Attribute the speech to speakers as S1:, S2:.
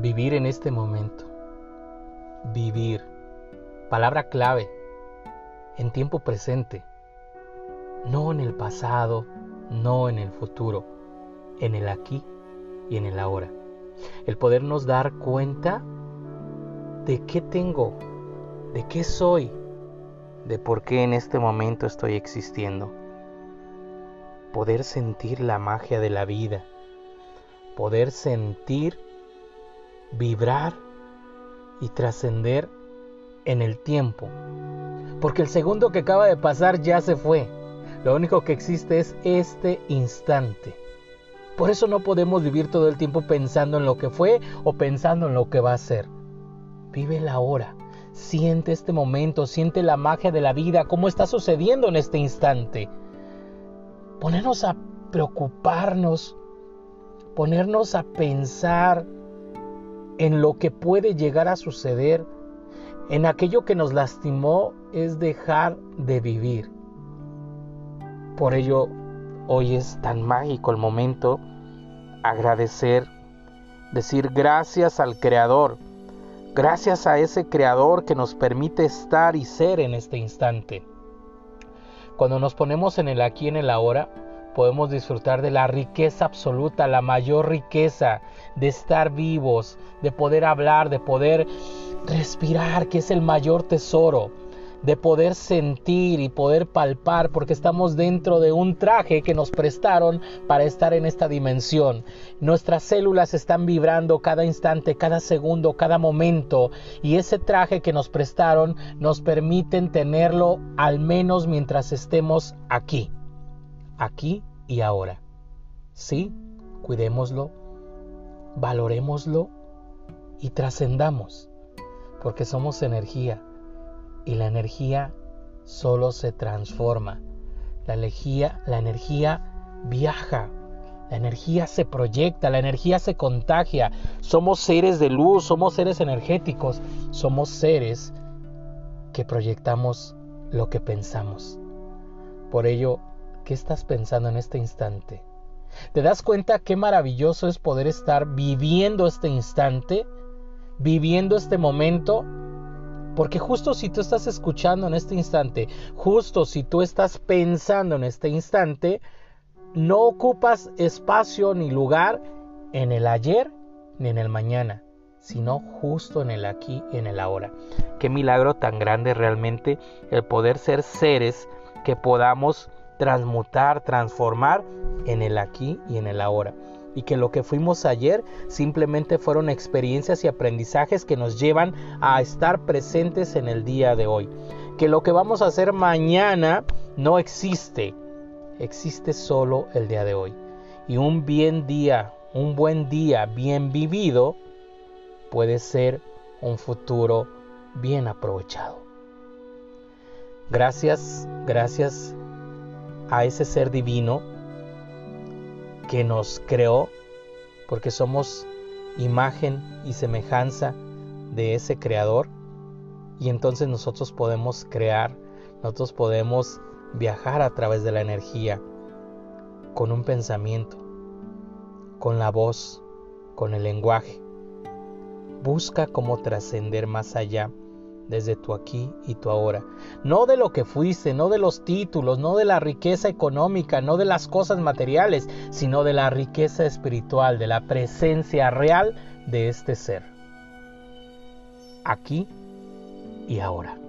S1: Vivir en este momento. Vivir. Palabra clave. En tiempo presente. No en el pasado, no en el futuro. En el aquí y en el ahora. El podernos dar cuenta de qué tengo, de qué soy, de por qué en este momento estoy existiendo. Poder sentir la magia de la vida. Poder sentir, vibrar y trascender en el tiempo. Porque el segundo que acaba de pasar ya se fue. Lo único que existe es este instante. Por eso no podemos vivir todo el tiempo pensando en lo que fue o pensando en lo que va a ser. Vive la hora. Siente este momento, siente la magia de la vida, cómo está sucediendo en este instante. Ponernos a preocuparnos, ponernos a pensar en lo que puede llegar a suceder, en aquello que nos lastimó, es dejar de vivir. Por ello, hoy es tan mágico el momento agradecer, decir gracias al Creador, gracias a ese Creador que nos permite estar y ser en este instante. Cuando nos ponemos en el aquí en el ahora, podemos disfrutar de la riqueza absoluta, la mayor riqueza de estar vivos, de poder hablar, de poder respirar, que es el mayor tesoro de poder sentir y poder palpar porque estamos dentro de un traje que nos prestaron para estar en esta dimensión. Nuestras células están vibrando cada instante, cada segundo, cada momento y ese traje que nos prestaron nos permiten tenerlo al menos mientras estemos aquí, aquí y ahora. Sí, cuidémoslo, valorémoslo y trascendamos porque somos energía y la energía solo se transforma. La energía, la energía viaja, la energía se proyecta, la energía se contagia. Somos seres de luz, somos seres energéticos, somos seres que proyectamos lo que pensamos. Por ello, ¿qué estás pensando en este instante? ¿Te das cuenta qué maravilloso es poder estar viviendo este instante, viviendo este momento porque justo si tú estás escuchando en este instante, justo si tú estás pensando en este instante, no ocupas espacio ni lugar en el ayer ni en el mañana, sino justo en el aquí y en el ahora. Qué milagro tan grande realmente el poder ser seres que podamos transmutar, transformar en el aquí y en el ahora y que lo que fuimos ayer simplemente fueron experiencias y aprendizajes que nos llevan a estar presentes en el día de hoy. Que lo que vamos a hacer mañana no existe, existe solo el día de hoy. Y un bien día, un buen día bien vivido puede ser un futuro bien aprovechado. Gracias, gracias a ese ser divino que nos creó, porque somos imagen y semejanza de ese creador. Y entonces nosotros podemos crear, nosotros podemos viajar a través de la energía, con un pensamiento, con la voz, con el lenguaje. Busca cómo trascender más allá desde tu aquí y tu ahora. No de lo que fuiste, no de los títulos, no de la riqueza económica, no de las cosas materiales, sino de la riqueza espiritual, de la presencia real de este ser. Aquí y ahora.